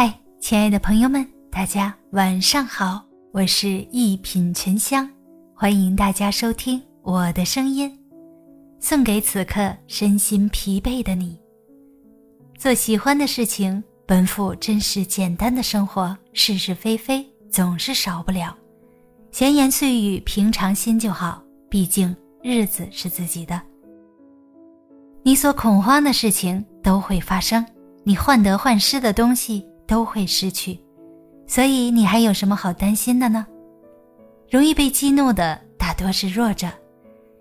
嗨，亲爱的朋友们，大家晚上好，我是一品沉香，欢迎大家收听我的声音，送给此刻身心疲惫的你。做喜欢的事情，奔赴真实简单的生活，是是非非总是少不了，闲言碎语平常心就好，毕竟日子是自己的。你所恐慌的事情都会发生，你患得患失的东西都会失去，所以你还有什么好担心的呢？容易被激怒的大多是弱者，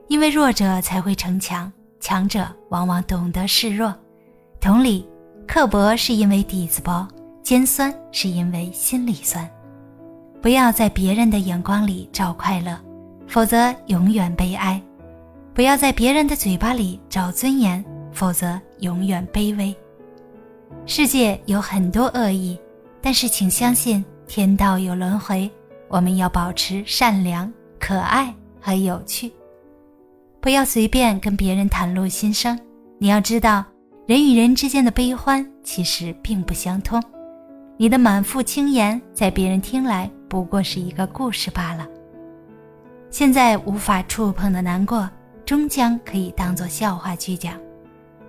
因为弱者才会逞强，强者往往懂得示弱。同理，刻薄是因为底子薄，尖酸是因为心里酸。不要在别人的眼光里找快乐，否则永远悲哀。不要在别人的嘴巴里找尊严，否则永远卑微。世界有很多恶意，但是请相信天道有轮回。我们要保持善良、可爱和有趣，不要随便跟别人袒露心声。你要知道，人与人之间的悲欢其实并不相通。你的满腹轻言，在别人听来不过是一个故事罢了。现在无法触碰的难过。终将可以当作笑话去讲。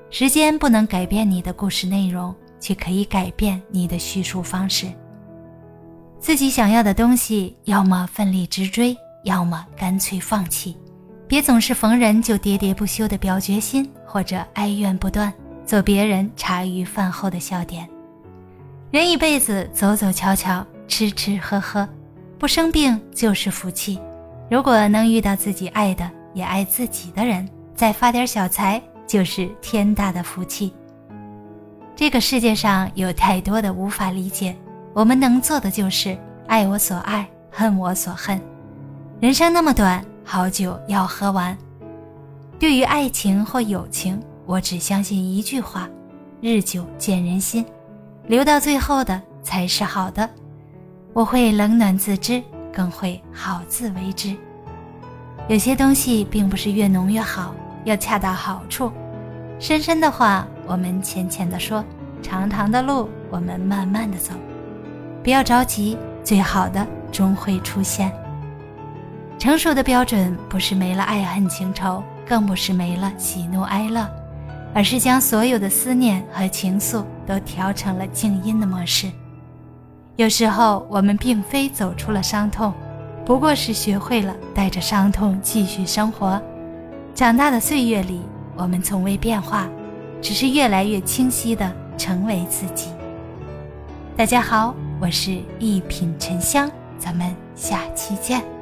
时间不能改变你的故事内容，却可以改变你的叙述方式。自己想要的东西，要么奋力直追，要么干脆放弃。别总是逢人就喋喋不休的表决心，或者哀怨不断，做别人茶余饭后的笑点。人一辈子走走瞧瞧，吃吃喝喝，不生病就是福气。如果能遇到自己爱的，也爱自己的人，再发点小财就是天大的福气。这个世界上有太多的无法理解，我们能做的就是爱我所爱，恨我所恨。人生那么短，好酒要喝完。对于爱情或友情，我只相信一句话：日久见人心，留到最后的才是好的。我会冷暖自知，更会好自为之。有些东西并不是越浓越好，要恰到好处。深深的话我们浅浅的说，长长的路我们慢慢的走。不要着急，最好的终会出现。成熟的标准不是没了爱恨情仇，更不是没了喜怒哀乐，而是将所有的思念和情愫都调成了静音的模式。有时候我们并非走出了伤痛。不过是学会了带着伤痛继续生活。长大的岁月里，我们从未变化，只是越来越清晰的成为自己。大家好，我是一品沉香，咱们下期见。